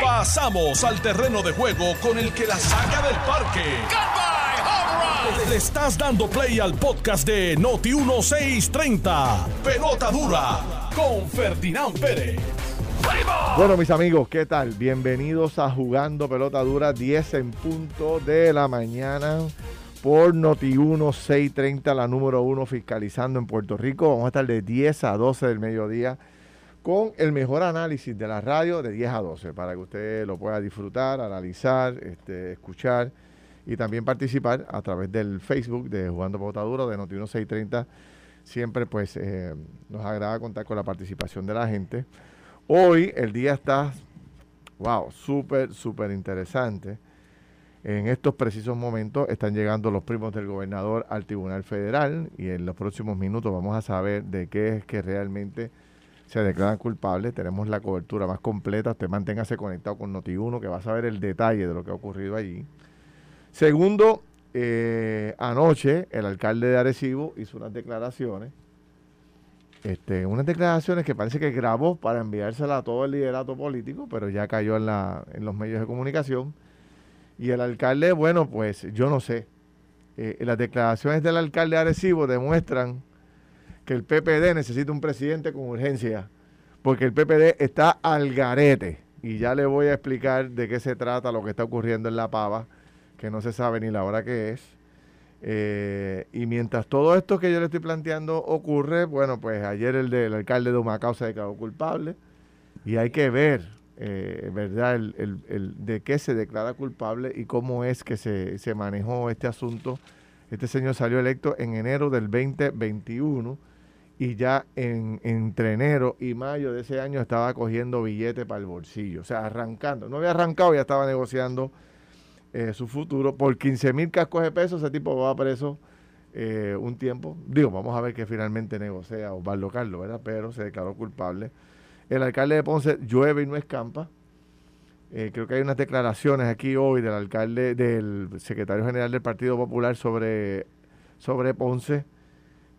Pasamos al terreno de juego con el que la saca del parque. Le estás dando play al podcast de Noti 1630. Pelota dura con Ferdinand Pérez. Bueno, mis amigos, ¿qué tal? Bienvenidos a Jugando Pelota Dura, 10 en punto de la mañana por Noti 1630, la número uno fiscalizando en Puerto Rico. Vamos a estar de 10 a 12 del mediodía con el mejor análisis de la radio de 10 a 12 para que usted lo pueda disfrutar, analizar, este, escuchar y también participar a través del Facebook de Jugando Potadura de Noti 1630. Siempre pues eh, nos agrada contar con la participación de la gente. Hoy el día está, wow, súper, súper interesante. En estos precisos momentos están llegando los primos del gobernador al Tribunal Federal y en los próximos minutos vamos a saber de qué es que realmente se declaran culpables. Tenemos la cobertura más completa. Usted manténgase conectado con Noti1 que va a saber el detalle de lo que ha ocurrido allí. Segundo, eh, anoche el alcalde de Arecibo hizo unas declaraciones. Este, unas declaraciones que parece que grabó para enviárselas a todo el liderato político, pero ya cayó en, la, en los medios de comunicación. Y el alcalde, bueno, pues yo no sé. Eh, las declaraciones del alcalde de Arecibo demuestran que el PPD necesita un presidente con urgencia, porque el PPD está al garete. Y ya le voy a explicar de qué se trata lo que está ocurriendo en La Pava, que no se sabe ni la hora que es. Eh, y mientras todo esto que yo le estoy planteando ocurre, bueno, pues ayer el del alcalde de Humacao se declaró culpable y hay que ver, eh, ¿verdad?, el, el, de qué se declara culpable y cómo es que se, se manejó este asunto. Este señor salió electo en enero del 2021 y ya en, entre enero y mayo de ese año estaba cogiendo billetes para el bolsillo, o sea, arrancando. No había arrancado, ya estaba negociando eh, su futuro. Por 15 mil cascos de pesos, ese tipo va preso eh, un tiempo. Digo, vamos a ver que finalmente negocia Osvaldo Carlos, ¿verdad? Pero se declaró culpable. El alcalde de Ponce llueve y no escampa. Eh, creo que hay unas declaraciones aquí hoy del alcalde, del secretario general del Partido Popular sobre, sobre Ponce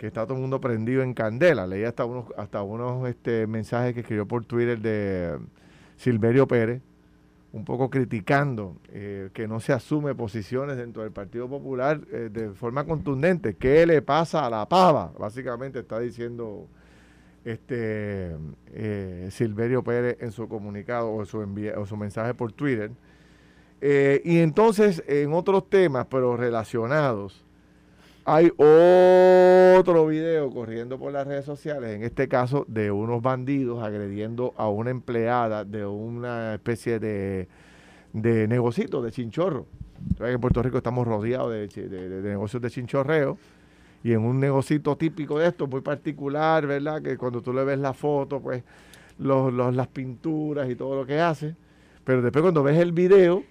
que está todo el mundo prendido en candela. Leí hasta unos, hasta unos este, mensajes que escribió por Twitter de Silverio Pérez, un poco criticando eh, que no se asume posiciones dentro del Partido Popular eh, de forma contundente. ¿Qué le pasa a la pava? Básicamente está diciendo este eh, Silverio Pérez en su comunicado o su, o su mensaje por Twitter. y entonces, en otros temas, pero relacionados, hay otro video corriendo por las redes sociales, en este caso de unos bandidos agrediendo a una empleada de una especie de, de negocito, de chinchorro. En Puerto Rico estamos rodeados de, negocios de chinchorreo y en un negocito típico de esto, muy particular, ¿verdad? Que cuando tú le ves la foto, pues los, los, las pinturas y todo lo que hace. Pero después cuando ves el video,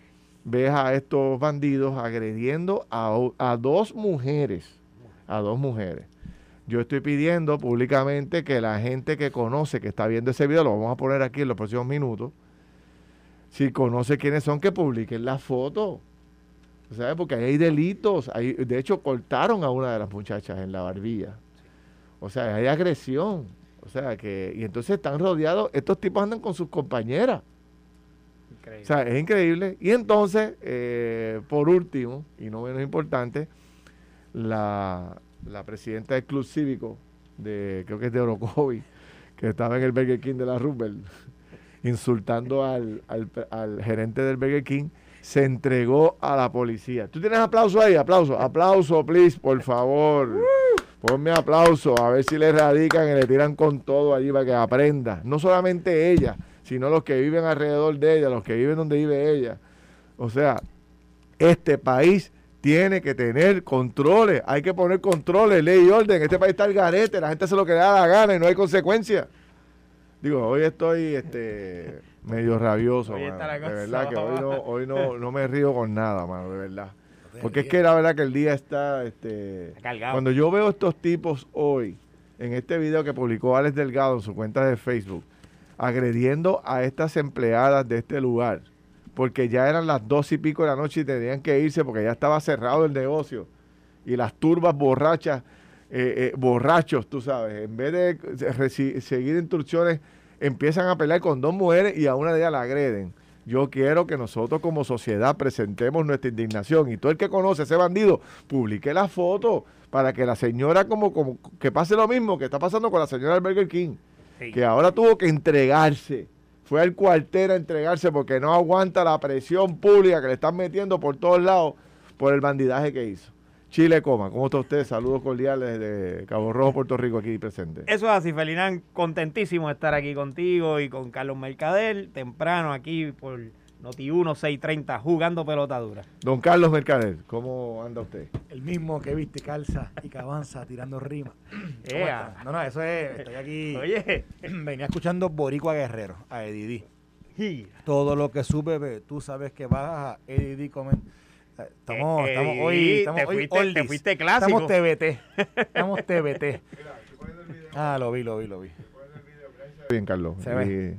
ves a estos bandidos agrediendo a, dos mujeres, a dos mujeres. Yo estoy pidiendo públicamente que la gente que conoce, que está viendo ese video, lo vamos a poner aquí en los próximos minutos, si conoce quiénes son, que publiquen la foto. ¿Sabes? Porque hay delitos. Hay, de hecho, cortaron a una de las muchachas en la barbilla. O sea, hay agresión. O sea, que. Y entonces están rodeados. Estos tipos andan con sus compañeras. O sea, es increíble. Y entonces, eh, por último, y no menos importante, la, presidenta del Club Cívico, de, creo que es de Orocovi, que estaba en el Burger King de la Rubel, insultando al, al, gerente del Burger King, se entregó a la policía. ¿Tú tienes aplauso ahí? Aplauso, aplauso, please, por favor. Ponme aplauso, a ver si le radican y le tiran con todo allí para que aprenda. No solamente ella, sino los que viven alrededor de ella, los que viven donde vive ella. O sea, este país tiene que tener controles, hay que poner controles, ley y orden. Este país está al garete, la gente hace lo que le da la gana y no hay consecuencias. Digo, hoy estoy este medio rabioso, de verdad que hoy, no, hoy no, no me río con nada, mano, de verdad. Porque es que la verdad que el día está, este, cuando yo veo estos tipos hoy, en este video que publicó Alex Delgado en su cuenta de Facebook, agrediendo a estas empleadas de este lugar, porque ya eran las dos y pico de la noche y tenían que irse porque ya estaba cerrado el negocio. Y las turbas borrachas, eh, eh, borrachos, tú sabes, en vez de seguir instrucciones empiezan a pelear con dos mujeres y a una de ellas la agreden. Yo quiero que nosotros como sociedad presentemos nuestra indignación y todo el que conoce a ese bandido publique la foto para que la señora como, como que pase lo mismo que está pasando con la señora del Burger King, que ahora tuvo que entregarse. Fue al cuartel a entregarse porque no aguanta la presión pública que le están metiendo por todos lados por el bandidaje que hizo. Chile Coma, ¿cómo está usted? Saludos cordiales de Cabo Rojo, Puerto Rico, aquí presente. Eso es así, Felinán, contentísimo de estar aquí contigo y con Carlos Mercader, temprano aquí por Noti 1 630, jugando pelota dura. Don Carlos Mercader, ¿cómo anda usted? El mismo que viste, calza y que avanza tirando rima. No, no, eso es, estoy aquí. Oye. Venía escuchando Boricua Guerrero, a Eddie Todo lo que sube, tú sabes que vas a Eddie comen Estamos, eh, estamos hoy, estamos te hoy fuiste, te fuiste clásico. Estamos TBT. Estamos TBT. ah, lo vi, lo vi, lo vi. Bien, Carlos. Se ve.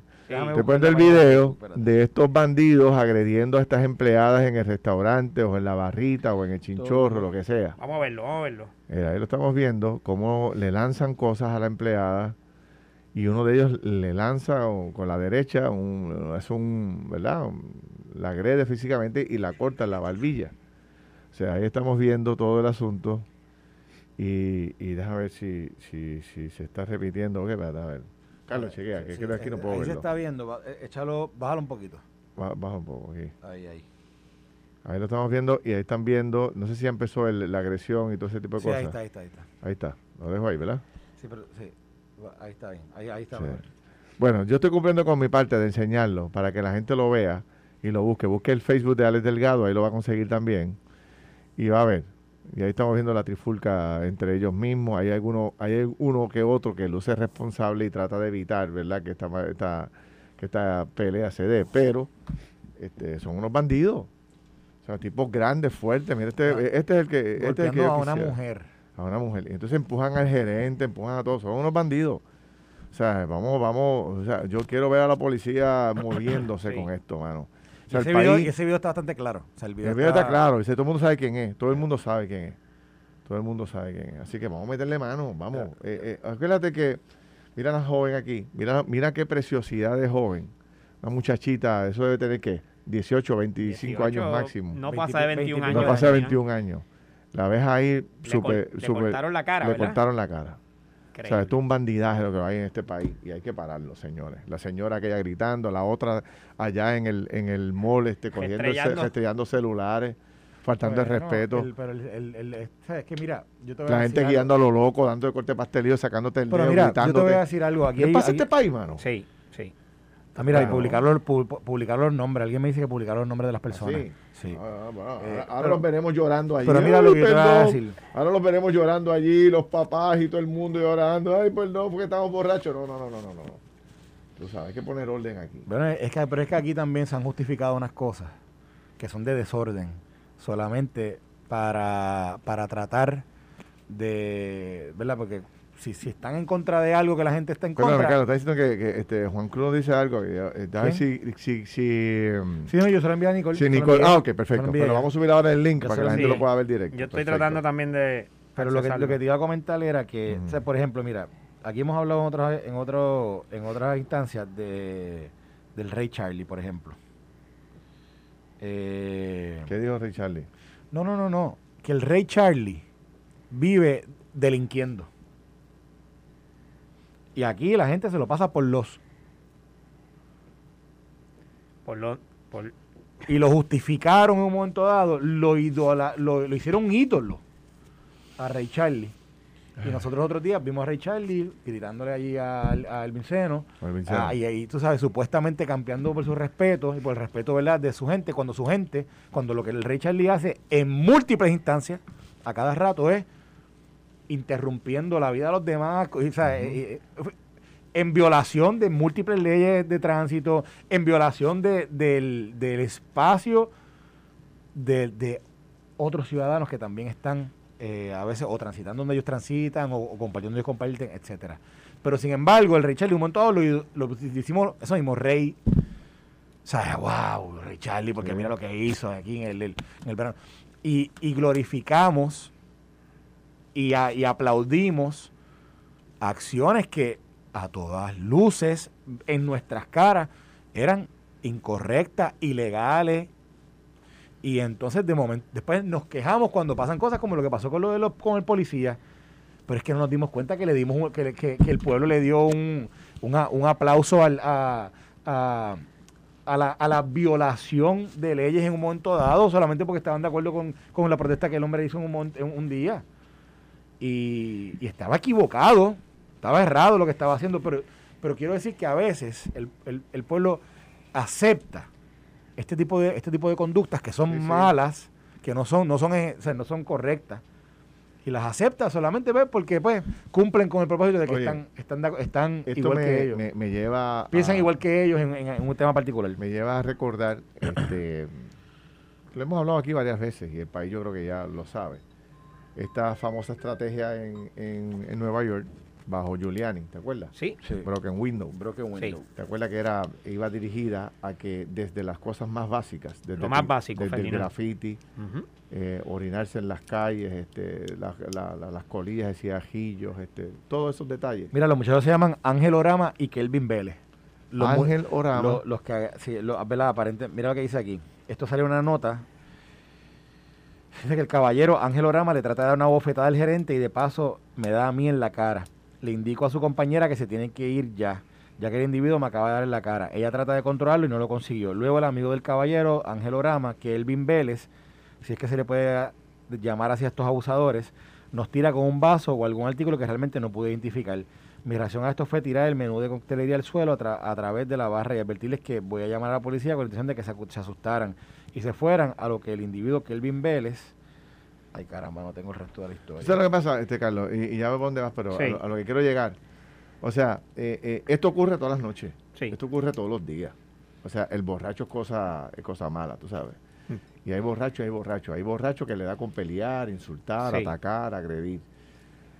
Te pones el video de estos bandidos agrediendo a estas empleadas en el restaurante o en la barrita o en el chinchorro, lo que sea. Vamos a verlo, vamos a verlo. ahí lo estamos viendo, cómo le lanzan cosas a la empleada y uno de ellos le lanza con la derecha, un, es un, ¿verdad? la agrede físicamente y la corta en la barbilla. O sea, ahí estamos viendo todo el asunto y, y déjame ver si, si, si se está repitiendo. ¿Qué? A ver. Carlos, chequea, que aquí no puedo ahí verlo. se está viendo, eh, échalo, bájalo un poquito. baja un poco, aquí. Ahí, ahí. Ahí lo estamos viendo y ahí están viendo, no sé si ya empezó la agresión y todo ese tipo de sí, cosas. ahí está, ahí está, ahí está. Ahí está, lo dejo ahí, ¿verdad? Sí, pero sí, ahí está bien, ahí, ahí está. Bueno, yo estoy cumpliendo con mi parte de enseñarlo para que la gente lo vea y lo busque. Busque el Facebook de Alex Delgado, ahí lo va a conseguir también. Y va a ver. Y ahí estamos viendo la trifulca entre ellos mismos. Hay alguno, hay uno que otro que luce responsable y trata de evitar, ¿verdad? Que esta, esta, que esta pelea se dé. Pero este, son unos bandidos. O sea, tipos grandes, fuertes. Mira, este, ah, este es el que. Este es el que a una mujer. A una mujer. Y entonces empujan al gerente, empujan a todos. Son unos bandidos. O sea, vamos, vamos. O sea, yo quiero ver a la policía moviéndose con esto, mano ese, video, está bastante claro. el video, está... claro. todo el mundo sabe quién es. Todo el mundo sabe quién es. Todo el mundo sabe quién es. Así que vamos a meterle mano. Vamos. Eh, eh, acuérdate que, mira a la joven aquí. Mira, mira qué preciosidad de joven. Una muchachita, eso debe tener que 18, 25 años máximo. No pasa de 21 años. No pasa de 21 años. La ves ahí súper. Le, cortaron la cara. Le cortaron la cara. O sea, esto es un bandidaje lo que hay en este país y hay que pararlo, señores. La señora aquella gritando, la otra allá en el, en el mall este, cogiendo, estrellando celulares, faltando el respeto. pero el, es que mira, yo te voy La gente guiando a lo loco, dando de corte pastelillo, sacándote el pero mira, Yo te voy a decir algo. Aquí ¿Qué pasa este país, mano? Sí. Ah, mira, y publicar los, publicar los nombres. Alguien me dice que publicar los nombres de las personas. sí. sí. Ah, eh, ahora, los veremos llorando allí. Pero mira lo que yo te voy a decir. Ahora los veremos llorando allí, los papás y todo el mundo llorando. Ay, perdón, porque estamos borrachos. No, no, no, no, no. no. Tú sabes, hay que poner orden aquí. Bueno, es que, pero es que aquí también se han justificado unas cosas que son de desorden. Solamente para, para tratar de. ¿Verdad? Porque si, si están en contra de algo que la gente está en contra. Ricardo, está diciendo que, este, Juan Cruz dice algo. Eh, a ver si. Si, si, um, sí, no, yo se lo envié a Nicole. Si Nicole ah, ok, perfecto. Pero vamos a subir ahora el link para que la gente lo pueda ver directo. Yo estoy tratando también de. Pero lo que, lo que te iba a comentar era que, o sea, por ejemplo, mira, aquí hemos hablado en otras, en otro, en otras instancias de, del Rey Charlie, por ejemplo. Eh, ¿Qué dijo Rey Charlie? No, no, no, no. Que el Rey Charlie vive delinquiendo. Y aquí la gente se lo pasa por los. Por los. Y lo justificaron en un momento dado, lo, lo, hicieron un ídolo a Ray Charlie. Y nosotros otros días vimos a Ray Charlie gritándole allí al, al Vinceno. Ah, y ahí, tú sabes, supuestamente campeando por su respeto y por el respeto ¿verdad? de su gente, cuando su gente, cuando lo que el Ray Charlie hace en múltiples instancias, a cada rato es interrumpiendo la vida de los demás, o sea, eh, eh, en violación de múltiples leyes de tránsito, en violación de, del, espacio de, otros ciudadanos que también están eh, a veces o transitando donde ellos transitan o, compartiendo donde ellos comparten, etcétera. Pero sin embargo, el Rey Charlie, un montón lo, lo hicimos, eso mismo, Rey. O sea, wow, Rey Charlie, porque mira lo que hizo aquí en el, en el verano. Y, y glorificamos y, aplaudimos acciones que a todas luces, en nuestras caras, eran incorrectas, ilegales. Y entonces de momento, después nos quejamos cuando pasan cosas como lo que pasó con el policía. Pero es que no nos dimos cuenta que le dimos un- que, que- que el pueblo le dio un, una- un aplauso a, la, a la violación de leyes en un momento dado, solamente porque estaban de acuerdo con, con la protesta que el hombre hizo en un, un día. Y, y estaba equivocado, estaba errado lo que estaba haciendo, pero, pero quiero decir que a veces el, el- el pueblo acepta este tipo de, este tipo de conductas que son Sí, sí. malas, que no son, no son, eh, o sea, no son correctas, y las acepta solamente porque pues cumplen con el propósito de que Oye, están, están, de- están Esto igual me, que ellos. me- me lleva. a- Piensan igual que ellos en, en- en un tema particular. Me lleva a recordar. Este, lo hemos hablado aquí varias veces y el país yo creo que ya lo sabe. Esta famosa estrategia en, en- en Nueva York bajo Giuliani, ¿te acuerdas? Sí. Sí. Broken Window. Broken window. Sí. ¿Te acuerdas que era iba dirigida a que desde las cosas más básicas, desde Lo más básico, desde el graffiti, eh, orinarse en las calles, este, la- la- la- las colillas de cigarrillos, este, todos esos detalles. Mira, los muchachos se llaman Ángel Orama y Kelvin Vélez. Los Ángel Orama. lo- los que, sí, lo- ¿verdad? Aparente, mira lo que dice aquí. Esto sale una nota. Dice que el caballero Ángel Orama le trata de dar una bofetada al gerente y de paso me da a mí en la cara. Le indico a su compañera que se tiene que ir ya, ya que el individuo me acaba de dar en la cara. Ella trata de controlarlo y no lo consiguió. Luego el amigo del caballero, Ángel Orama, que es Elvin Vélez, si es que se le puede llamar así a estos abusadores, nos tira con un vaso o algún artículo que realmente no pude identificar. Mi reacción a esto fue tirar el menú de coctelería al suelo a, tra- a través de la barra y advertirles que voy a llamar a la policía con la intención de que se asustaran y se fueran, a lo que el individuo Kelvin Vélez... Ay, caramba, no tengo el resto de la historia. ¿Sabes lo que pasa, este Carlos? Y, y ya veo por dónde vas, pero Sí. a, lo, a lo que quiero llegar. O sea, eh, eh, esto ocurre todas las noches. Sí. Esto ocurre todos los días. O sea, el borracho es cosa, es cosa mala, tú sabes. Mm. Y hay borracho, hay borracho. Hay borracho que le da con pelear, insultar, Sí. atacar, agredir.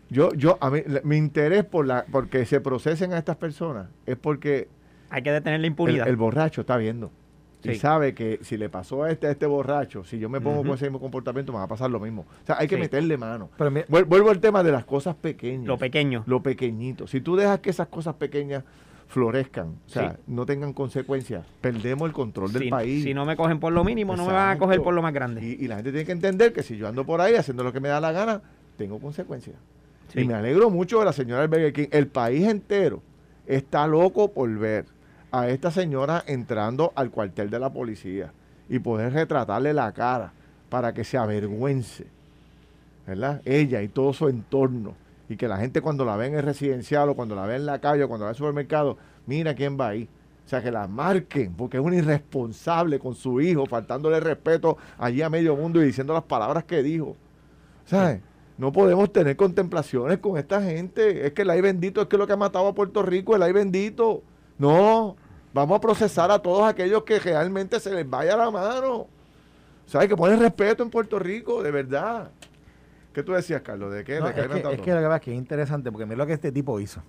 Yo, yo, a mí, le- mi interés por la, porque se procesen a estas personas es porque Hay que detener la el, impunidad. el borracho está viendo. Y sabe que si le pasó a este, a este borracho, si yo me pongo con ese mismo comportamiento, me va a pasar lo mismo. O sea, hay que Sí. meterle mano. Pero Vuelvo al tema de las cosas pequeñas. Lo pequeño. Lo pequeñito. Si tú dejas que esas cosas pequeñas florezcan, o sea, Sí. no tengan consecuencias, perdemos el control del si, país. si no me cogen por lo mínimo, no me van a coger por lo más grande. Y, y la gente tiene que entender que si yo ando por ahí haciendo lo que me da la gana, tengo consecuencias. Sí. Y me alegro mucho de la señora Burger King. El país entero está loco por ver a esta señora entrando al cuartel de la policía y poder retratarle la cara para que se avergüence, ¿verdad? Ella y todo su entorno. Y que la gente cuando la ve en el residencial o cuando la ve en la calle o cuando la ve en el supermercado, mira quién va ahí. O sea, que la marquen, porque es un irresponsable con su hijo, faltándole respeto allí a medio mundo y diciendo las palabras que dijo. ¿Sabes? No podemos tener contemplaciones con esta gente. Es que el ay bendito es que lo que ha matado a Puerto Rico, el ay bendito. No, vamos a procesar a todos aquellos que realmente se les vaya la mano. ¿Sabes? Que ponen respeto en Puerto Rico, de verdad. ¿Qué tú decías, Carlos? ¿De qué? no, ¿De es, que, es que lo que pasa es que es interesante porque mira lo que este tipo hizo.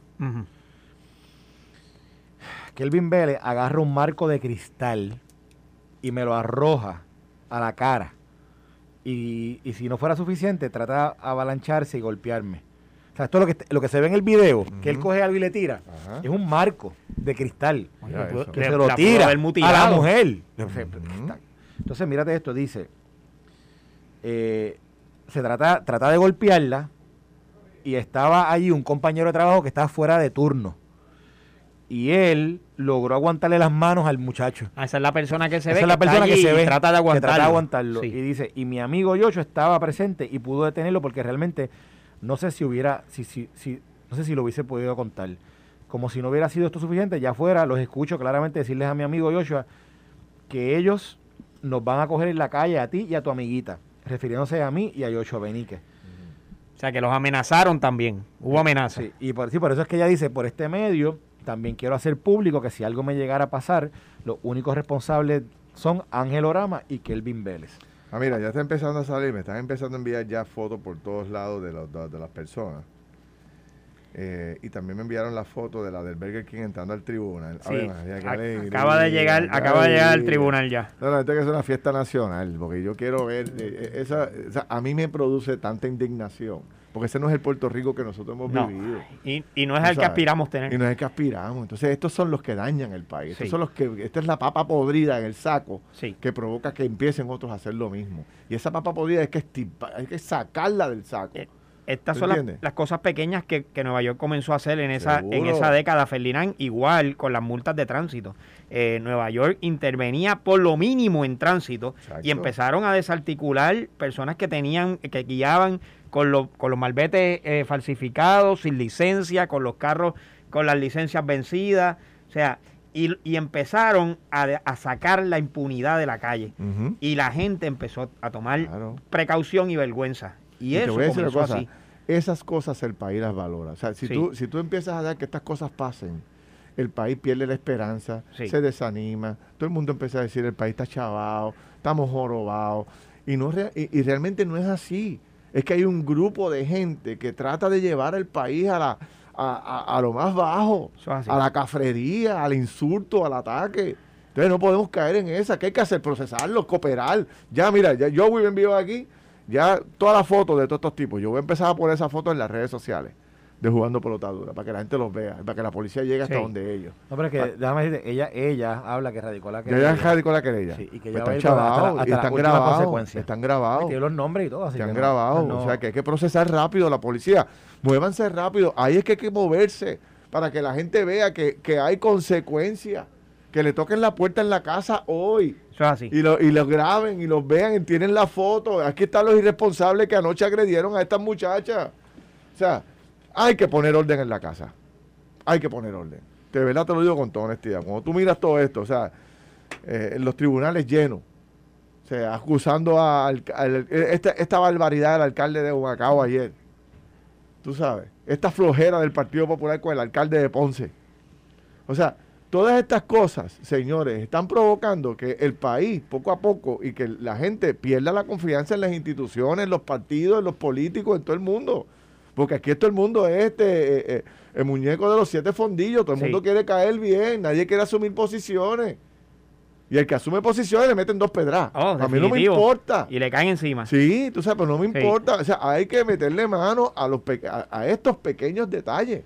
Kelvin Vélez agarra un marco de cristal y me lo arroja a la cara. Y, y si no fuera suficiente, trata de avalancharse y golpearme. O sea, esto es lo que, lo que se ve en el video, que él coge algo y le tira, Ajá. es un marco de cristal Mira que Le- se lo tira a la mujer. Entonces, mírate esto, dice, eh, se trata, trata de golpearla y estaba allí un compañero de trabajo que estaba fuera de turno. Y él logró aguantarle las manos al muchacho. Ah, Esa es la persona que se Esa ve. es la persona que se ve. Trata de que aguantarlo. trata de aguantarlo. Sí. Y dice, y mi amigo Yocho estaba presente y pudo detenerlo porque realmente no sé si hubiera, si, si, si, no sé si lo hubiese podido contar. Como si no hubiera sido esto suficiente, ya fuera, los escucho claramente decirles a mi amigo Joshua que ellos nos van a coger en la calle a ti y a tu amiguita, refiriéndose a mí y a Joshua Benique. O sea, que los amenazaron también. Hubo amenaza. Sí, y por, sí, por eso es que ella dice, por este medio, también quiero hacer público que si algo me llegara a pasar, los únicos responsables son Ángel Orama y Kelvin Vélez. Ah, mira, ya está empezando a salir, me están empezando a enviar ya fotos por todos lados de, los- de- de las personas. Eh, y también me enviaron la foto de la del Burger King entrando al tribunal. Sí. Acaba de llegar, acaba de llegar al tribunal ya. No, no, esto que es una fiesta nacional, porque yo quiero ver, eh, eh, esa, esa- a mí me produce tanta indignación, porque ese no es el Puerto Rico que nosotros hemos No. vivido. Y, y no es al que aspiramos tener. Y no es el que aspiramos. Entonces, estos son los que dañan el país. Estos Sí. son los que, esta es la papa podrida en el saco Sí. que provoca que empiecen otros a hacer lo mismo. Y esa papa podrida hay que, estipa- hay que sacarla del saco. Eh, Estas ¿Tú son las, cosas pequeñas que, que Nueva York comenzó a hacer en esa, en esa década, Ferdinand, igual con las multas de tránsito. Eh, Nueva York intervenía por lo mínimo en tránsito Exacto. y empezaron a desarticular personas que tenían, que guiaban con, los con los malbetes eh, falsificados, sin licencia, con los carros con las licencias vencidas. O sea, y, y empezaron a, a sacar la impunidad de la calle. Y la gente empezó a tomar Claro. precaución y vergüenza. Y, Y eso comenzó cosa, así. esas cosas el país las valora. O sea, si, Sí. tú, si tú empiezas a dar que estas cosas pasen, el país pierde la esperanza, Sí. se desanima, todo el mundo empieza a decir el país está chavado, estamos jorobados. Y, no y, y realmente no es así. Es que hay un grupo de gente que trata de llevar al país a, la, a, a- a lo más bajo, a la cafrería, al insulto, al ataque. Entonces no podemos caer en esa. ¿Qué hay que hacer? Procesarlo, cooperar. Ya, mira, ya yo voy a enviar aquí ya todas las fotos de todos estos tipos. Yo voy a empezar a poner esas fotos en las redes sociales de jugando pelotadura, para que la gente los vea, para que la policía llegue hasta Sí. donde ellos. No, pero es que, déjame decirte, ella, ella habla que radicó la Ya ya radicó la querella. Sí, y que Pues están chavados, están grabados, están grabados. Tiene los nombres y todo, así Se han que no, grabado. no- O sea que hay que procesar rápido la policía. Muévanse rápido. Ahí es que hay que moverse para que la gente vea que, que hay consecuencias. Que le toquen la puerta en la casa hoy. Eso es así. Y lo, y lo graben y los vean y tienen la foto. Aquí están los irresponsables que anoche agredieron a estas muchachas. O sea, hay que poner orden en la casa. Hay que poner orden. De verdad te lo digo con toda honestidad. Cuando tú miras todo esto, o sea, eh, los tribunales llenos, o sea, acusando a, esta barbaridad del alcalde de Humacao ayer. Tú sabes, esta flojera del Partido Popular con el alcalde de Ponce. O sea, todas estas cosas, señores, están provocando que el país, poco a poco, y que la gente pierda la confianza en las instituciones, en los partidos, en los políticos, en todo el mundo. Porque aquí todo el mundo es este, eh, eh, el muñeco de los siete fondillos, todo el Sí. mundo quiere caer bien, nadie quiere asumir posiciones. Y el que asume posiciones le meten dos pedras. Oh, a mí no me importa. Y le caen encima. Sí, tú sabes, pero no me Sí. importa. O sea, hay que meterle mano a, los a, a estos pequeños detalles.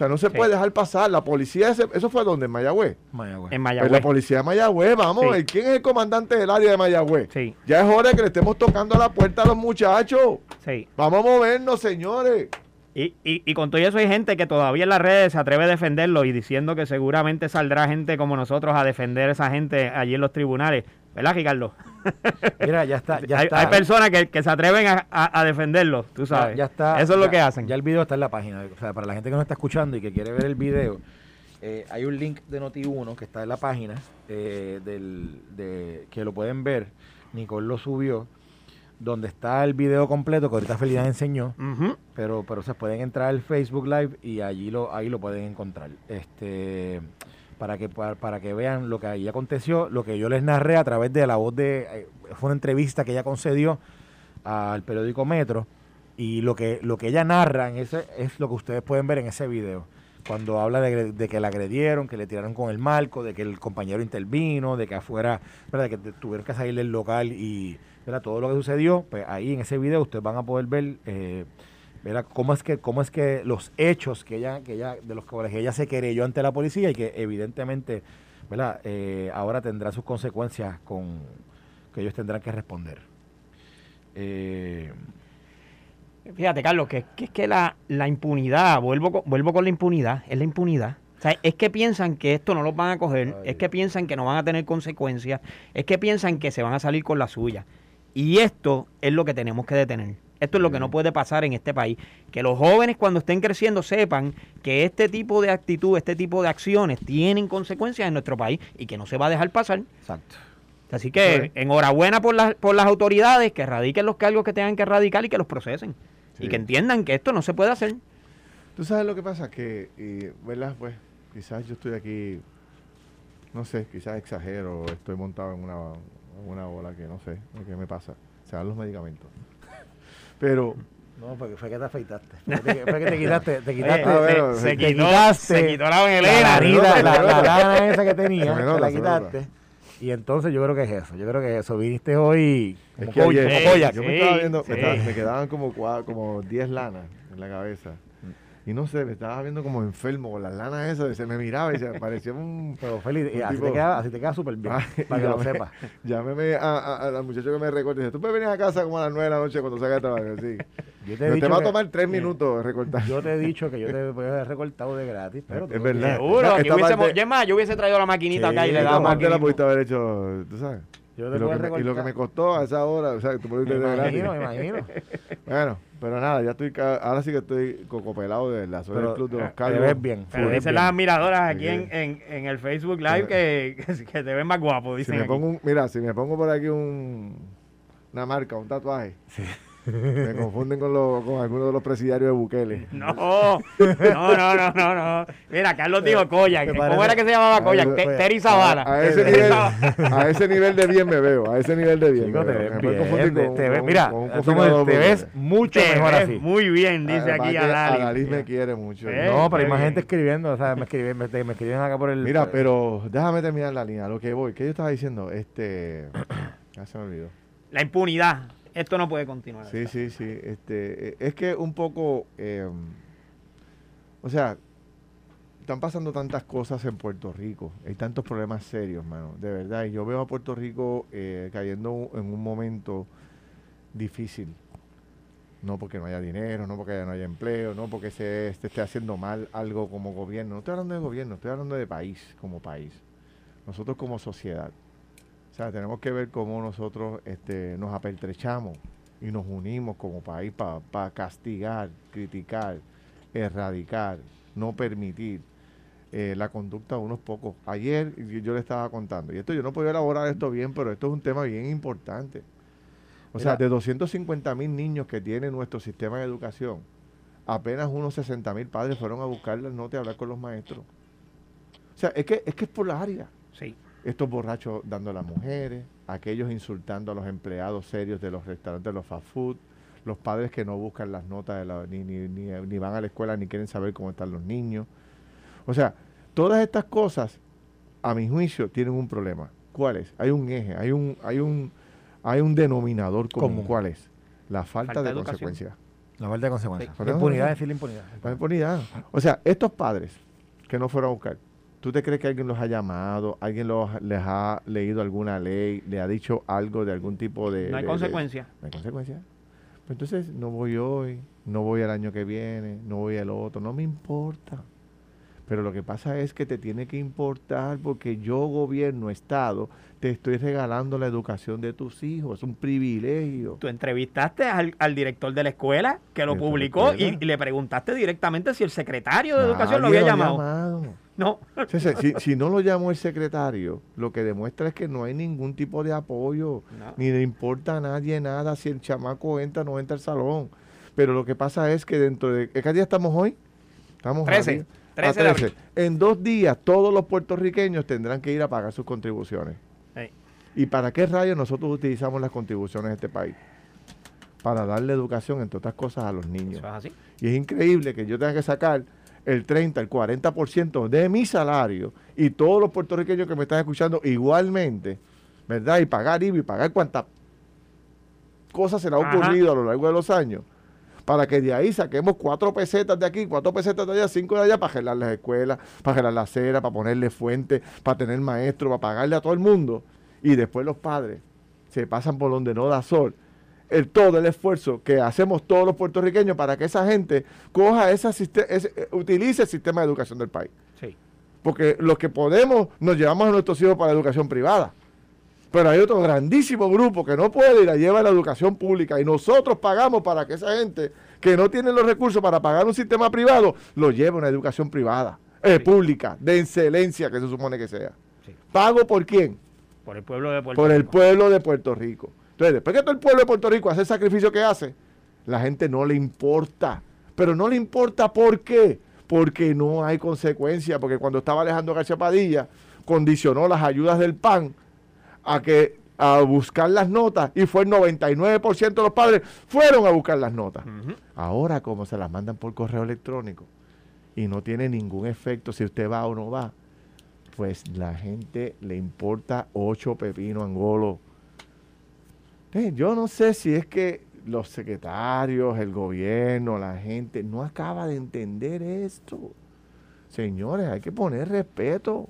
O sea, no se Sí. puede dejar pasar. La policía, ese- eso fue donde, en Mayagüez. Mayagüez. En Pues Mayagüez. la policía de Mayagüez, vamos, Sí. ¿y ¿quién es el comandante del área de Mayagüez? Sí, Ya es hora de que le estemos tocando la puerta a los muchachos. sí. Vamos a movernos, señores. Y, y, y con todo eso hay gente que todavía en las redes se atreve a defenderlo y diciendo que seguramente saldrá gente como nosotros a defender a esa gente allí en los tribunales. ¿Verdad, Ricardo? Mira, ya está, ya hay, está. hay personas que, que se atreven a, a- a defenderlo, tú sabes. Ya, está. Eso es lo que hacen. Ya el video está en la página. O sea, para la gente que nos está escuchando y que quiere ver el video, eh, hay un link de Noti1 que está en la página eh, del, de, que lo pueden ver. Nicole lo subió, donde está el video completo que ahorita Felicidad enseñó. Ujú. pero pero se pueden entrar al Facebook Live y allí lo ahí lo pueden encontrar este para que para, para que vean lo que ahí aconteció lo que yo les narré a través de la voz de eh, fue una entrevista que ella concedió al periódico Metro y lo que lo que ella narra en ese es lo que ustedes pueden ver en ese video cuando habla de, que la agredieron, que le tiraron con el marco, de que el compañero intervino, de que afuera, ¿verdad? de que tuvieron que salir del local y ¿verdad? todo lo que sucedió, pues ahí en ese video ustedes van a poder ver eh, ¿verdad? cómo es que cómo es que los hechos que ella que ella de los cuales ella se querelló ante la policía y que evidentemente ¿verdad? Eh, ahora tendrá sus consecuencias con que ellos tendrán que responder. Eh, Fíjate, Carlos, que, que es que la, la impunidad, vuelvo con, vuelvo con la impunidad, es la impunidad. O sea, es que piensan que esto no lo van a coger, Ay. es que piensan que no van a tener consecuencias, es que piensan que se van a salir con la suya. Y esto es lo que tenemos que detener. Esto es lo que no puede pasar en este país. Que los jóvenes cuando estén creciendo sepan que este tipo de actitud, este tipo de acciones tienen consecuencias en nuestro país y que no se va a dejar pasar. exacto. Así que enhorabuena por, las por las autoridades que radiquen los cargos que tengan que radicar y que los procesen. Sí. Y que entiendan que esto no se puede hacer. Tú sabes lo que pasa, que, y, ¿verdad? Pues quizás yo estoy aquí, no sé, quizás exagero, estoy montado en una, una bola que no sé qué me pasa. Se dan los medicamentos. Pero No, porque fue que te afeitaste. Fue que te, quitaste, te Oye, quitaste, se- bueno, se, te quitó, quitaste se quitó la la, velera. la, la nota. lana esa que tenía, Se la quitaste. Y entonces yo creo que es eso, yo creo que es eso. Viniste hoy Es como que ayer- como Koyak. yo me Sí, estaba viendo, sí. me, estaba- me quedaban como, cua- como 10 lanas en la cabeza. Y no sé, me estaba viendo como enfermo con las lanas esas. Se me miraba y se parecía un. Pero Félix, Un así tipo- te queda, así te queda súper bien, Ay, para que lo sepas. Llámeme a, a, a la muchacha que me recorte. Dice, tú puedes venir a casa como a las 9 de la noche cuando salga de trabajo. Sí. Yo te he Pero te dicho va a que- tomar 3 minutos recortar. Yo te he dicho que yo te voy a haber recortado de gratis, pero Es verdad. Seguro, hubiésemos, parte- yo, más, yo hubiese traído la maquinita acá y Sí, le daba parte la pudiste haber hecho, tú sabes. Yo Y te lo, puedo que me, y lo que me costó a esa hora, o sea, tú pudiste Me de gratis. imagino, me imagino. Bueno, pero nada, ya estoy, ca- ahora sí que estoy cocopelado de verdad. Soy Pero, el club de los eh, calvos. te ves bien. Pero dicen bien. las admiradoras aquí Sí. en, en, en el Facebook Live que, que te ven más guapo, Si dicen me aquí. pongo un, mira, si me pongo por aquí un, una marca, un tatuaje, me confunden con, con algunos de los presidiarios de Bukele. No, no, no, no, no, no. Mira, Carlos dijo Koyak. ¿Cómo era que se llamaba Koyak? Te- oye, Terry Zavala. A, a ese nivel, Zavala. a ese nivel de bien me veo, a ese nivel de bien. Chico, me te ves bien, te- mira, te ves mucho Te mejor ves así. Muy bien, dice aquí Adalí. Adalí me quiere mucho. Eh, No, pero hay más gente escribiendo, o sea, me escriben, me, me escriben acá por el... Mira, pero déjame terminar la línea, lo que voy. ¿Qué yo estaba diciendo? Este. Ya se me olvidó. La impunidad. Esto no puede continuar. Sí, sí, sí. Este, eh, es que un poco, eh, o sea, están pasando tantas cosas en Puerto Rico. Hay tantos problemas serios, mano, de verdad. Y yo veo a Puerto Rico eh, cayendo en un momento difícil. No porque no haya dinero, no porque no haya empleo, no porque se esté haciendo mal algo como gobierno. No estoy hablando de gobierno, estoy hablando de país como país. Nosotros como sociedad. O sea, tenemos que ver cómo nosotros este, nos apertrechamos y nos unimos como país para castigar, criticar, erradicar, no permitir eh, la conducta de unos pocos. Ayer yo le estaba contando, y esto yo no podía elaborar esto bien, pero esto es un tema bien importante. O sea, de 250 mil niños que tiene nuestro sistema de educación, apenas unos 60 mil padres fueron a buscar las notas y a hablar con los maestros. O sea, es que es, que es por la área Sí. Estos borrachos dando a las mujeres, aquellos insultando a los empleados serios de los restaurantes, de los fast food, los padres que no buscan las notas de la- ni, ni, ni, ni van a la escuela ni quieren saber cómo están los niños. O sea, todas estas cosas, a mi juicio, tienen un problema. ¿Cuál es? Hay un eje, hay un, hay un, hay un denominador común. Común. ¿Cuál es? La falta, Falta de de consecuencia. La falta de consecuencias. Sí. La impunidad, decir la impunidad. La impunidad. O sea, estos padres que no fueron a buscar, ¿tú te crees que alguien los ha llamado? ¿Alguien los, les ha leído alguna ley? ¿Le ha dicho algo de algún tipo de... No hay de- de- consecuencia. no hay consecuencia. Pues entonces no voy hoy, no voy el año que viene, no voy el otro, no me importa. Pero lo que pasa es que te tiene que importar porque yo, gobierno, Estado, te estoy regalando la educación de tus hijos. Es un privilegio. Tú entrevistaste al, al director de la escuela que lo de publicó y, le preguntaste directamente si el secretario de educación lo había ha llamado. llamado. No. Si, si no lo llamó el secretario, lo que demuestra es que no hay ningún tipo de apoyo, No. ni le importa a nadie nada si el chamaco entra o no entra al salón. Pero lo que pasa es que dentro de... ¿Qué día estamos hoy? Estamos a 13, día- a 13 de abril. En dos días todos los puertorriqueños tendrán que ir a pagar sus contribuciones. ¿Y para qué rayos nosotros utilizamos las contribuciones de este país? Para darle educación, entre otras cosas, a los niños. Eso es así. Y es increíble que yo tenga que sacar el 30, el 40% de mi salario y todos los puertorriqueños que me están escuchando igualmente, ¿verdad? Y pagar IVA y pagar cuántas cosas se le ha Ajá. ocurrido a lo largo de los años para que de ahí saquemos cuatro pesetas de aquí, cuatro pesetas de allá, cinco de allá para gelar las escuelas, para gelar la acera, para ponerle fuente, para tener maestros, para pagarle a todo el mundo. Y después los padres se pasan por donde no da sol el todo el esfuerzo que hacemos todos los puertorriqueños para que esa gente coja esa ese- eh, utilice el sistema de educación del país. Sí. Porque los que podemos nos llevamos a nuestros hijos para la educación privada. Pero hay otro grandísimo grupo que no puede y la lleva a la educación pública. Y nosotros pagamos para que esa gente que no tiene los recursos para pagar un sistema privado, lo lleve a una educación privada, eh, Sí. pública, de excelencia que se supone que sea. Sí. ¿Pago por quién? Por el pueblo de Puerto por el Rico. pueblo de Puerto Rico. Entonces, después que todo el pueblo de Puerto Rico hace el sacrificio que hace, la gente no le importa. Pero no le importa por qué. Porque no hay consecuencia. Porque cuando estaba Alejandro García Padilla, condicionó las ayudas del PAN a que a buscar las notas y fue el 99% de los padres fueron a buscar las notas. Ahora, como se las mandan por correo electrónico y no tiene ningún efecto si usted va o no va, pues la gente le importa ocho pepinos angolos. Eh, Yo no sé si es que los secretarios, el gobierno, la gente no acaba de entender esto. Señores, hay que poner respeto.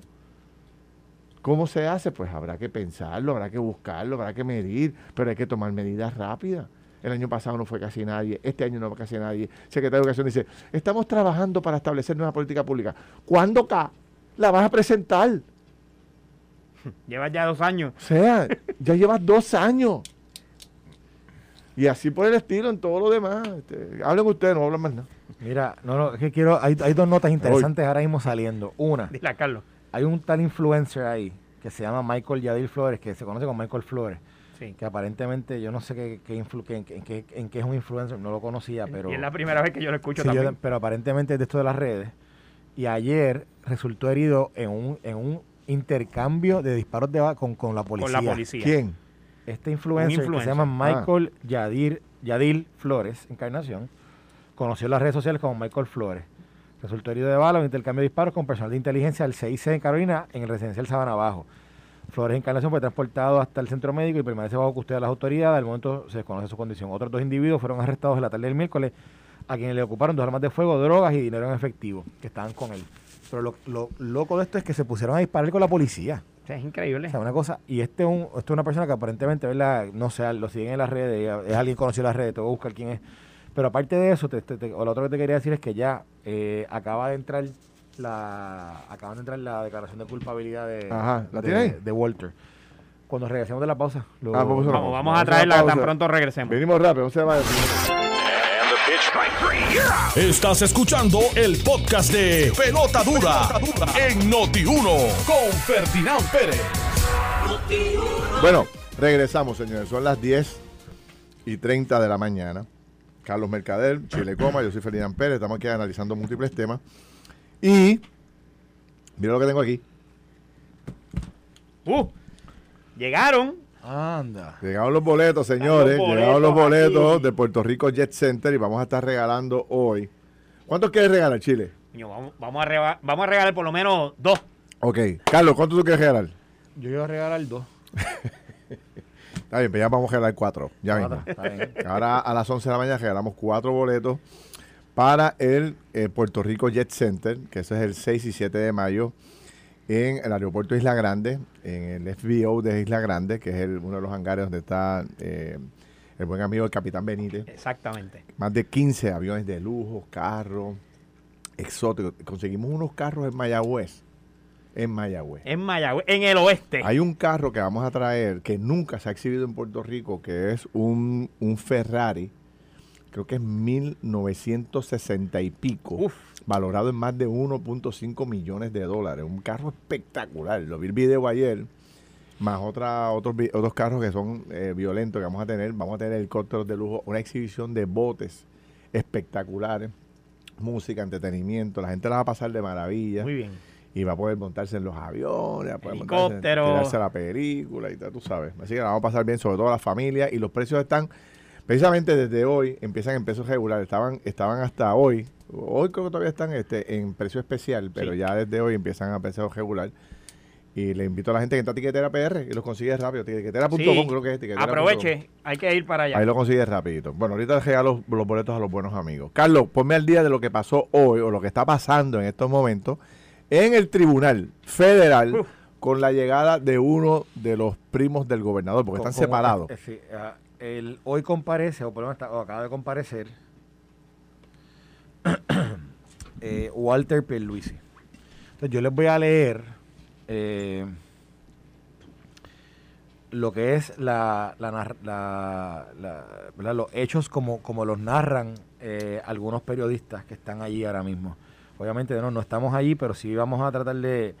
¿Cómo se hace? Pues habrá que pensarlo, habrá que buscarlo, habrá que medir, pero hay que tomar medidas rápidas. El año pasado no fue casi nadie, este año no fue casi nadie. Secretario de Educación dice, estamos trabajando para establecer nueva política pública. ¿Cuándo acá la vas a presentar? Llevas ya dos años. O sea, ya llevas dos años. Y así por el estilo en todo lo demás. Este, hablen ustedes, no hablan más nada. Mira, no, no, es que quiero, hay, hay dos notas interesantes ahora mismo saliendo. Una, Dile Carlos. hay un tal influencer ahí que se llama Michael Yadil Flores, que se conoce como Michael Flores, Sí. que aparentemente yo no sé qué, qué influ- qué- en, qué- en qué, en qué es un influencer, no lo conocía, pero... y es la primera vez que yo lo escucho Sí, yo- también. pero aparentemente es de esto de las redes. Y ayer resultó herido en un, en un intercambio de disparos de con, con la policía. Con la policía. ¿Quién? Este influencer, que se llama Michael Yadir, Yadil Flores, Encarnación, conoció en las redes sociales como Michael Flores. Resultó herido de bala en intercambio de disparos con personal de inteligencia del CIC en Carolina en el residencial Sabana Bajo. Flores Encarnación fue transportado hasta el centro médico y permanece bajo custodia de las autoridades. Al momento se desconoce su condición. Otros dos individuos fueron arrestados en la tarde del miércoles, a quienes le ocuparon dos armas de fuego, drogas y dinero en efectivo que estaban con él. Pero lo, lo loco de esto es que se pusieron a disparar con la policía. O sea, es increíble. O sea, una cosa, y este es, un, este es una persona que aparentemente, ¿verdad? No sé, lo siguen en las redes, es alguien conocido en las redes, tengo que buscar quién es. Pero aparte de eso, te- te- te- o lo otro que te quería decir es que ya eh, acaba de entrar la acaba de entrar la declaración de culpabilidad de, Ajá, ¿la de, tiene ahí? de Walter. Cuando regresemos de la pausa, lo- Ah, vamos a- Vamos, vamos Vamos a traerla tan pronto regresemos. Venimos rápido, no se vaya. Estás escuchando el podcast de Pelota Dura en Noti1 con Ferdinand Pérez. Bueno, regresamos, señores. Son las 10 y 30 de la mañana. Carlos Mercader, Chile Coma, yo soy Ferdinand Pérez. Estamos aquí analizando múltiples temas. Y mira lo que tengo aquí. Uh, llegaron. Anda. Llegaron los boletos, señores. Los Llegaron los boletos aquí. de Puerto Rico Jet Center y vamos a estar regalando hoy. ¿Cuántos quieres regalar, Chile? Vamos, vamos, a reba- vamos a regalar por lo menos dos. Ok. Carlos, ¿cuántos tú quieres regalar? Yo iba a regalar dos. Está bien, pues ya vamos a regalar cuatro. Ya mismo. Cuatro, está bien. Ahora a las 11 de la mañana regalamos cuatro boletos para el eh, Puerto Rico Jet Center, que eso es el 6 y 7 de mayo en el aeropuerto de Isla Grande, en el FBO de Isla Grande, que es el- uno de los hangares donde está eh, el buen amigo el Capitán Benítez. Exactamente. Más de 15 aviones de lujo, carros exóticos. Conseguimos unos carros en Mayagüez. En Mayagüez. En Mayagüez, en el oeste. Hay un carro que vamos a traer que nunca se ha exhibido en Puerto Rico, que es un, un Ferrari, creo que es 1960 y pico, Uf. valorado en más de 1.5 millones de dólares. Un carro espectacular. Lo vi el video ayer, más otra, otros, otros carros que son eh, violentos que vamos a tener. Vamos a tener helicópteros de lujo, una exhibición de botes espectaculares, música, entretenimiento. La gente la va a pasar de maravilla Muy bien. y va a poder montarse en los aviones, va a poder montarse, tirarse a la película y tal, tú sabes. Así que la vamos a pasar bien, sobre todo la familia, y los precios están, precisamente desde hoy, empiezan en precios regulares, estaban, estaban hasta hoy, hoy creo que todavía están este, en precio especial, pero Sí. ya desde hoy empiezan a precio regular. Y le invito a la gente que entra a Tiquetera PR y los consigue rápido. Tiquetera.com Sí. creo que es tiquetera.com. Aproveche, hay que ir para allá. Ahí lo consigues rapidito. Bueno, ahorita regalo los boletos a los buenos amigos. Carlos, ponme al día de lo que pasó hoy o lo que está pasando en estos momentos en el Tribunal Federal Uf. con la llegada de uno de los primos del gobernador, porque están separados. eh, sí, ah, el- hoy comparece, o por lo menos está- o acaba de comparecer, eh, Walter Pierluisi. Entonces yo les voy a leer eh, lo que es la, la la- la- los hechos como, como los narran eh, algunos periodistas que están allí ahora mismo. Obviamente no, no estamos allí, pero sí vamos a tratar de,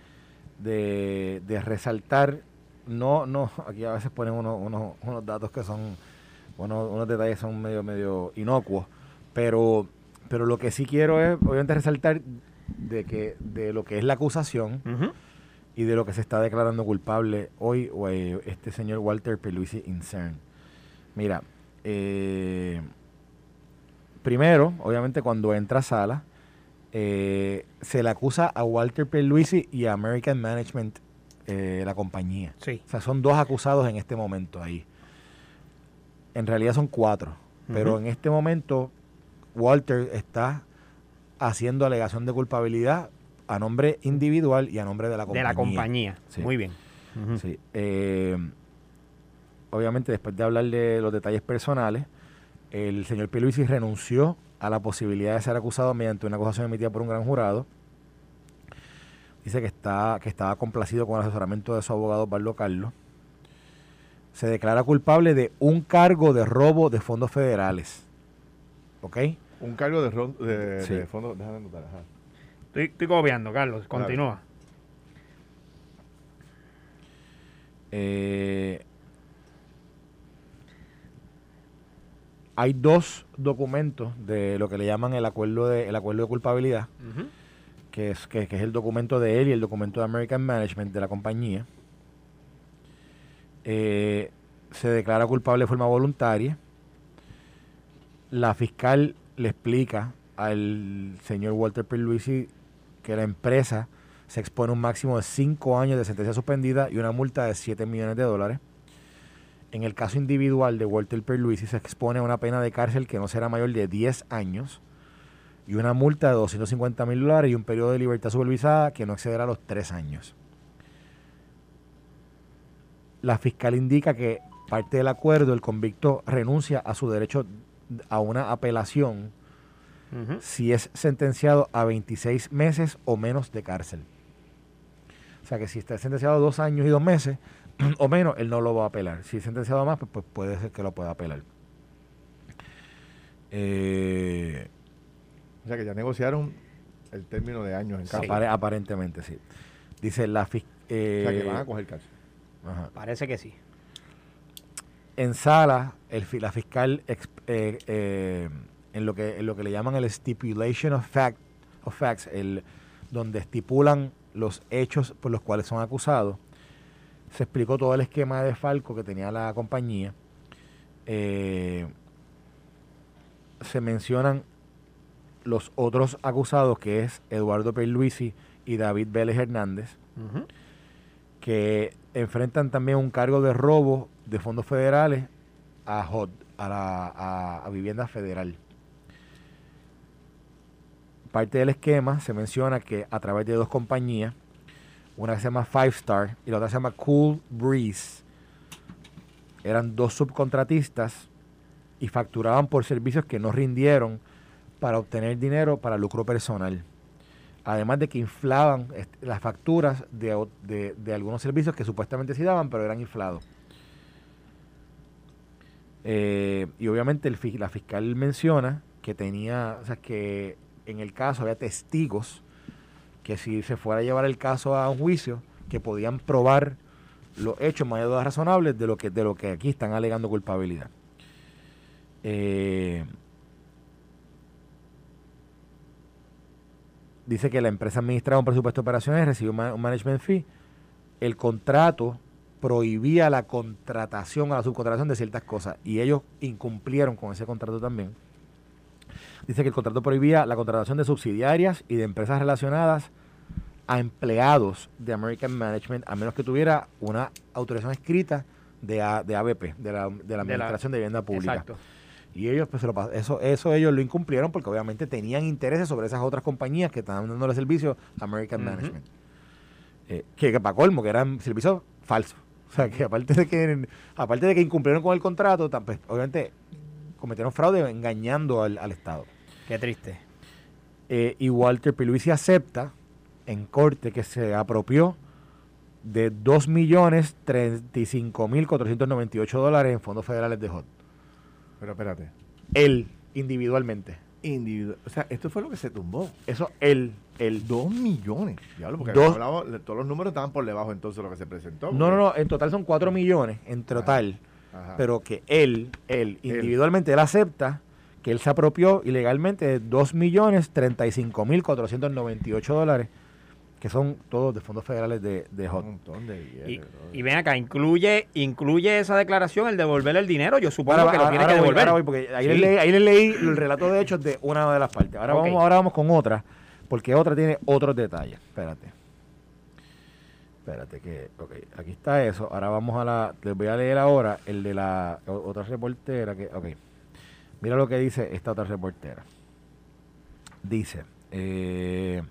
de, de resaltar, no, no, aquí a veces ponen unos, unos, unos datos que son, unos, unos detalles son medio, medio inocuos, pero, pero lo que sí quiero es, obviamente, resaltar de que de lo que es la acusación, y de lo que se está declarando culpable hoy eh, este señor Walter Peluisi Incern. Mira, eh, primero, obviamente cuando entra a sala, eh, se le acusa a Walter Peluisi y a American Management, eh, la compañía. Sí. O sea, son dos acusados en este momento ahí. En realidad son cuatro, pero en este momento Walter está haciendo alegación de culpabilidad a nombre individual y a nombre de la De compañía. la compañía. Sí. Muy bien. Sí. eh, obviamente, después de hablar de los detalles personales, el señor Pierluisi renunció a la posibilidad de ser acusado mediante una acusación emitida por un gran jurado. Dice que, está, que estaba complacido con el asesoramiento de su abogado Pablo Carlos. Se declara culpable de un cargo de robo de fondos federales. ¿Ok? Un cargo de, de, Sí. de fondo. Déjame anotar. ajá. Estoy, estoy copiando, Carlos. Continúa. Eh, hay dos documentos de lo que le llaman el acuerdo de, el acuerdo de culpabilidad, que es, que, que es el documento de él y el documento de American Management de la compañía. Eh, se declara culpable de forma voluntaria. La fiscal le explica al señor Walter Pierluisi que la empresa se expone a un máximo de 5 años de sentencia suspendida y una multa de 7 millones de dólares. En el caso individual de Walter Pierluisi se expone a una pena de cárcel que no será mayor de 10 años y una multa de 250 mil dólares y un periodo de libertad supervisada que no excederá los 3 años. La fiscal indica que parte del acuerdo el convicto renuncia a su derecho a una apelación si es sentenciado a 26 meses o menos de cárcel. O sea que si está sentenciado a dos años y dos meses o menos, él no lo va a apelar. Si es sentenciado a más, pues, pues puede ser que lo pueda apelar. Eh, O sea que ya negociaron el término de años en casa. apare- aparentemente, sí. Dice la fiscal. O sea que van a coger cárcel. Parece que sí. en sala, el, la fiscal eh, eh, en, lo que, en lo que le llaman el stipulation of, fact, of facts, el, donde estipulan los hechos por los cuales son acusados, se explicó todo el esquema de Falco que tenía la compañía. Eh, se mencionan los otros acusados, que es Eduardo Pierluisi y David Vélez Hernández Ujú. Que enfrentan también un cargo de robo de fondos federales a a la vivienda federal. Parte del esquema se menciona que a través de dos compañías, una que se llama Five Star y la otra se llama Cool Breeze, eran dos subcontratistas y facturaban por servicios que no rindieron para obtener dinero para lucro personal además de que inflaban las facturas de, de- algunos servicios que supuestamente sí daban, pero eran inflados. Eh, y obviamente la fiscal menciona que tenía, o sea, que en el caso había testigos que si se fuera a llevar el caso a un juicio, que podían probar los hechos más dudas razonables de lo que de lo que aquí están alegando culpabilidad. Eh, dice que la empresa administraba un presupuesto de operaciones, recibió un ma- un management fee. El contrato prohibía la contratación a la subcontratación de ciertas cosas y ellos incumplieron con ese contrato también. Dice que el contrato prohibía la contratación de subsidiarias y de empresas relacionadas a empleados de American Management a menos que tuviera una autorización escrita de, A- de ABP, de la, de la Administración de, Vivienda Pública. Exacto. Y ellos, pues, se lo eso, eso ellos lo incumplieron porque obviamente tenían intereses sobre esas otras compañías que estaban dándole servicio a American. Management. Eh, que, que para colmo, que eran servicios falsos. O sea, que aparte de que, aparte de que incumplieron con el contrato, pues, obviamente cometieron fraude engañando al, al Estado. Qué triste. Eh, y Walter Pierluisi acepta en corte que se apropió de 2.035.498 dólares en fondos federales de HOT. Pero espérate. Él, individualmente. Individual. O sea, esto fue lo que se tumbó. Eso, él, él. Dos millones. Diablo, porque Dos- todos los números estaban por debajo entonces de lo que se presentó. No, no, no, en total son 4 millones, en total. Ajá. Pero que él, él, Él. individualmente, él acepta que él se apropió ilegalmente de 2.035.498 dólares que son todos de fondos federales de, de HOT. Un montón de billetes, Y, ven acá, incluye incluye esa declaración el devolver el dinero. Yo supongo Ahora, que lo tiene que voy, devolver. ahora voy, porque ahí, Sí. les leí, ahí les leí el relato de hechos de una de las partes. Ahora, vamos, ahora vamos con otra, porque otra tiene otros detalles. Espérate. Espérate que, ok, aquí está eso. Ahora vamos a la, les voy a leer ahora el de la otra reportera que, ok. Mira lo que dice esta otra reportera. Dice, eh,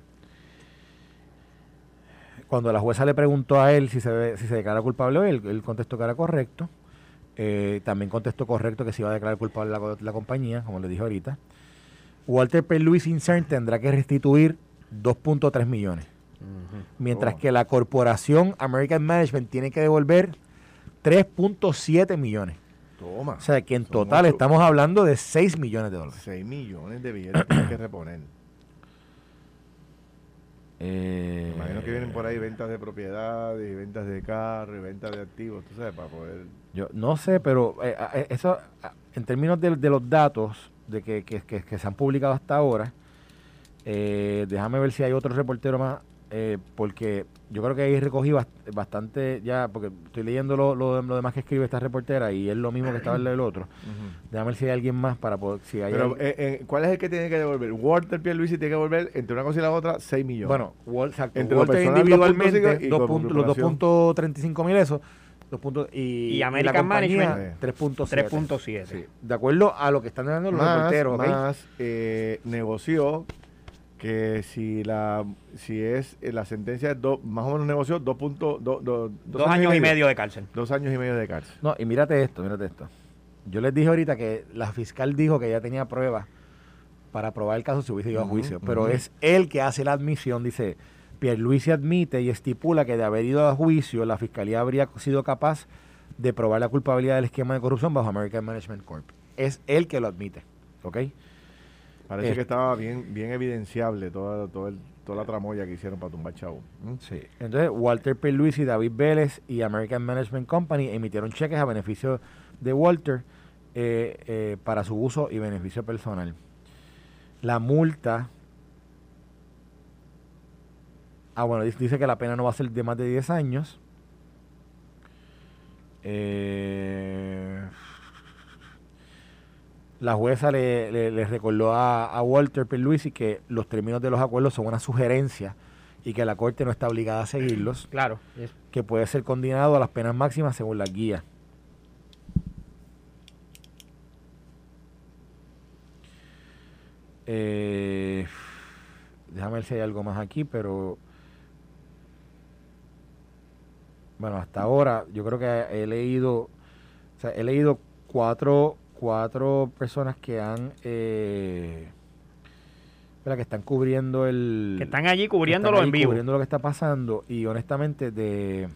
cuando la jueza le preguntó a él si se, ve- si se declara culpable, él, él contestó que era correcto. Eh, también contestó correcto que se iba a declarar culpable la, la compañía, como le dije ahorita. Walter P. Lewis Incern tendrá que restituir 2.3 millones. Mientras Oh. que la corporación American Management tiene que devolver 3.7 millones. Toma. O sea que en Son total mucho- estamos hablando de 6 millones de dólares. 6 millones de billetes que reponer. Eh, Imagino que vienen por ahí ventas de propiedades ventas de carros ventas de activos, tú sabes, para poder... Yo no sé, pero eh, eh, eso, ah, en términos de, de los datos de que, que- que- que se han publicado hasta ahora, eh, déjame ver si hay otro reportero más, eh, porque yo creo que ahí recogí bast- bastante ya, porque estoy leyendo lo, lo, lo demás que escribe esta reportera y es lo mismo que estaba en el otro. Déjame ver si hay alguien más para poder, si hay Pero, al- eh, eh, ¿cuál es el que tiene que devolver? Walter Pierluisi tiene que devolver entre una cosa y la otra 6 millones. Bueno, Wal- exacto, Entre lo Walter individualmente 2.5 y dos con puntos- los corporación. 2.35 mil eso, dos puntos, y, Y American Management, 3.7. 3.7. Sí, de acuerdo a lo que están dando los más, reporteros, ¿ok? más eh, negoció que si la si es eh, la sentencia es dos, más o menos negoció dos puntos dos, dos, Dos años y medio de cárcel. dos años y medio de cárcel No, y mírate esto, mírate esto. Yo les dije ahorita que la fiscal dijo que ya tenía pruebas para probar el caso si hubiese ido a juicio, pero es él que hace la admisión, dice, Pierluisi admite y estipula que de haber ido a juicio, la fiscalía habría sido capaz de probar la culpabilidad del esquema de corrupción bajo American Management Corp. Es él que lo admite, ¿ok? Parece Eh. que estaba bien bien evidenciable toda todo el- toda la tramoya que hicieron para tumbar chavo ¿Mm? Sí. Entonces, Walter Pierluisi, David Vélez y American Management Company emitieron cheques a beneficio de Walter eh, eh, para su uso y beneficio personal. La multa... Ah, bueno, dice que la pena no va a ser de más de 10 años. Eh, la jueza le, le- le recordó a, a Walter Pierluisi que los términos de los acuerdos son una sugerencia y que la corte no está obligada a seguirlos, Claro. es- que puede ser condenado a las penas máximas según la guía. Eh, déjame ver si hay algo más aquí, pero bueno, hasta ahora yo creo que he leído, o sea, he leído cuatro, cuatro personas que han, eh, espera, que están cubriendo el, que están allí cubriéndolo están en vivo. Cubriendo lo que está pasando y honestamente de,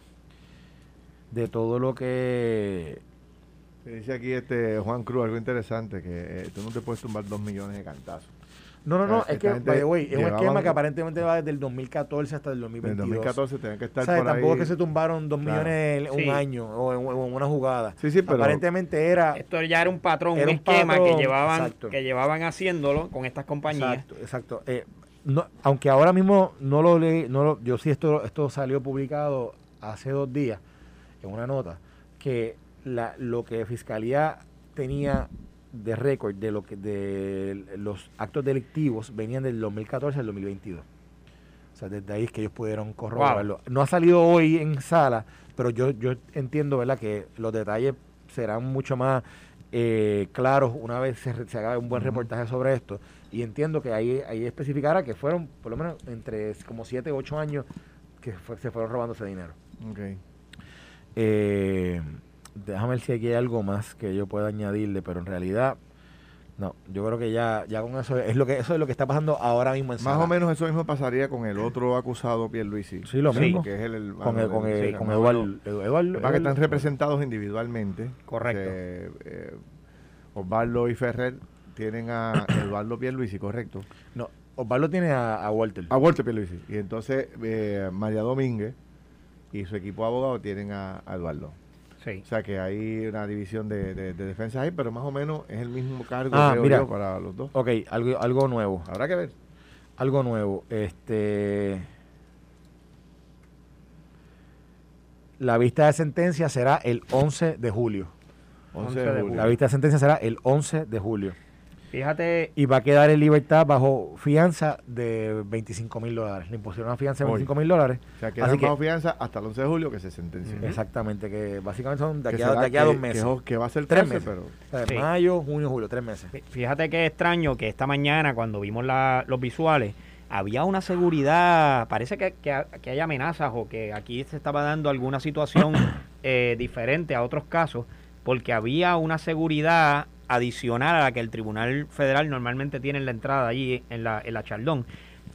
de todo lo que... dice aquí este Juan Cruz algo interesante que eh, tú no te puedes tumbar dos millones de cantazos No, no, no, es que, by the way, es un esquema que aparentemente va desde el 2014 hasta el en 2022. 2014 tenían que estar O sea, por tampoco ahí es que se tumbaron dos Claro. millones en Sí. un año o en, o en una jugada. Sí, sí, pero- Aparentemente era... Esto ya era un patrón, Era un un esquema patrón, que llevaban exacto. que llevaban haciéndolo con estas compañías. Exacto, exacto. Eh, no, aunque ahora mismo no lo leí, no lo, yo sí esto, esto salió publicado hace dos días en una nota, que la, lo que Fiscalía tenía de récord de lo que de los actos delictivos venían del 2014 al 2022. O sea, desde ahí es que ellos pudieron corroborarlo. No ha salido hoy en sala, pero yo, yo entiendo, ¿verdad?, que los detalles serán mucho más eh, claros una vez se, se haga un buen reportaje sobre esto. Y entiendo que ahí, ahí especificará que fueron por lo menos entre como 7 u 8 años que fue- se fueron robando ese dinero. Ok. Eh, déjame ver si aquí hay algo más que yo pueda añadirle, pero en realidad, no, yo creo que ya, ya con eso es lo que eso es lo que está pasando ahora mismo en Más sala. o menos eso mismo pasaría con el otro acusado, Pierluisi. Sí, lo mismo. Que es el, el- con, el, con, el- sí, con Eduardo, que están representados individualmente. Correcto. Que, eh, Osvaldo y Ferrer tienen a Eduardo Pierluisi, correcto. No, Osvaldo tiene a, a Walter. A Walter Pierluisi. Y entonces eh, María Domínguez y su equipo de abogados tienen a, a Eduardo. O sea que hay una división de, de, defensa ahí, pero más o menos es el mismo cargo ah, para los dos. Ok, algo, algo nuevo. Habrá que ver. Algo nuevo. Este. La vista de sentencia será el 11 de julio. 11 de julio. La vista de sentencia será el 11 de julio. Fíjate, Y va a quedar en libertad bajo fianza de 25 mil dólares. Le impusieron una fianza de Hoy. 25 mil dólares. O sea, quedan Así que- bajo fianza hasta el 11 de julio que se sentencia. Exactamente, que básicamente son de Que aquí, a, será de aquí a que- dos que meses. Que, va a ser Tres cárcel, meses. pero... O sea, Sí. Mayo, junio, julio, tres meses. fí- fíjate que extraño que esta mañana cuando vimos la- los visuales había una seguridad, parece que, que, que hay amenazas o que aquí se estaba dando alguna situación eh, diferente a otros casos, porque había una seguridad adicional a la que el Tribunal Federal normalmente tiene en la entrada allí en la, en la Chaldón.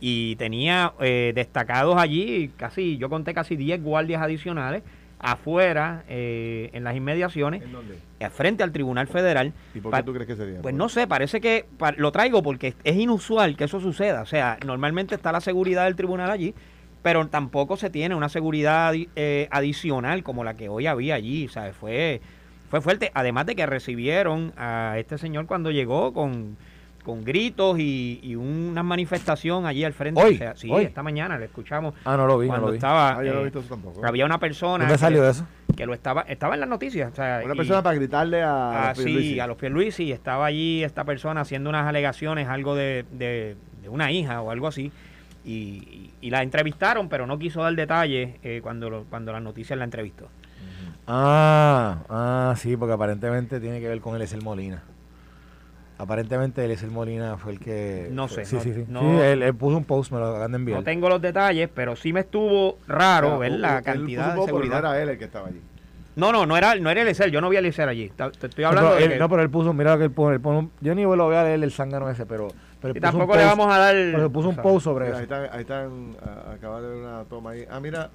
Y tenía eh, destacados allí, casi, yo conté casi 10 guardias adicionales afuera, eh, en las inmediaciones, ¿En dónde? eh, frente al Tribunal Federal. ¿Y por qué tú crees que sería? Pues no sé, parece que pa- lo traigo porque es inusual que eso suceda. O sea, normalmente está la seguridad del tribunal allí, pero tampoco se tiene una seguridad eh, adicional como la que hoy había allí. ¿sabes? Fue, fue fuerte. Además de que recibieron a este señor cuando llegó con, con gritos y, y una manifestación allí al frente. Hoy, O sea, sí, hoy. esta mañana lo escuchamos. Ah, no lo vi, no lo vi. estaba. Ah, yo no he eh, visto eso tampoco. había una persona. ¿Dónde que- salió eso? Que lo estaba, estaba en las noticias. o sea, Una y- persona para gritarle a... Ah, los sí, a los Pierluisi. Estaba allí esta persona haciendo unas alegaciones, algo de, de- de una hija o algo así. Y, y- y la entrevistaron, pero no quiso dar detalles eh, cuando, lo- cuando las noticias la entrevistó. Ah, ah, sí, porque aparentemente tiene que ver con Eliezer Molina. Aparentemente Eliezer Molina fue el que... No sé, Sí, no- sí, sí. no- Sí, él, él puso un post, me lo acaban de enviar. No tengo los detalles, pero sí me estuvo raro ver él- la él cantidad puso de seguridad. No era él el que estaba allí. No, no, no era, no era Eliezer, yo no vi a Eliezer allí. Te estoy No, hablando pero de él- que- no, pero él puso, mira lo que él pone, él pone un- yo ni lo voy a leer el zángano ese, pero, pero él y tampoco le vamos a dar... pero él puso un o sea, post sobre Mira, ahí eso. están, ahí están a- acaba de ver una toma ahí. Ah, mira.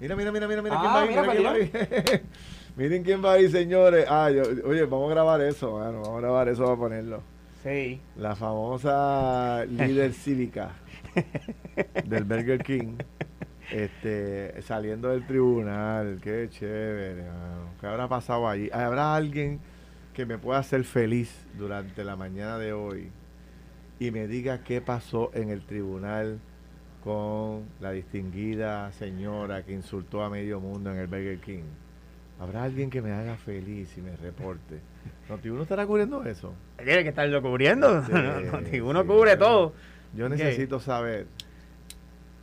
Mira, mira, mira, mira, mira Ah, quién va ahí. mira, Mira quién va ahí. Miren quién va ahí, señores. Ah, yo, oye, vamos a grabar eso, mano. Vamos a grabar eso para ponerlo. Sí. La famosa líder cívica del Burger King. Este, saliendo del tribunal, qué chévere, mano. ¿Qué habrá pasado allí? ¿Habrá alguien que me pueda hacer feliz durante la mañana de hoy y me diga qué pasó en el tribunal con la distinguida señora que insultó a medio mundo en el Burger King? ¿Habrá alguien que me haga feliz y me reporte? ¿Notiuno estará cubriendo eso? Tiene que estarlo cubriendo. Sí, Uno sí, cubre yo- todo. Yo necesito saber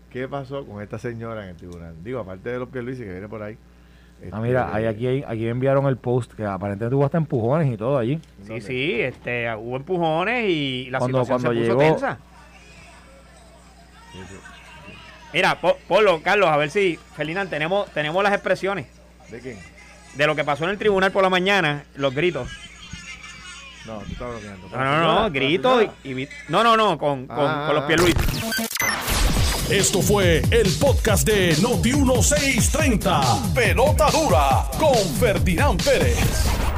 qué pasó con esta señora en el tribunal. Digo, aparte de los Pierluisi que viene por ahí. Ah, Este, mira, hay aquí, aquí me enviaron el post que aparentemente tuvo hasta empujones y todo allí. Sí, ¿dónde? sí, este, hubo empujones y la Cuando- situación cuando se puso llegó- tensa. Mira, po- Polo, Carlos, a ver si, Ferdinand, tenemos, tenemos las expresiones ¿De quién? de lo que pasó en el tribunal por la mañana, los gritos. No, tú estás bromeando. No, no, no, gritos y, No, no, no, con, con, Ah, con los ah, Pierluisi. Esto fue el podcast de Noti 1630. Pelota dura con Ferdinand Pérez.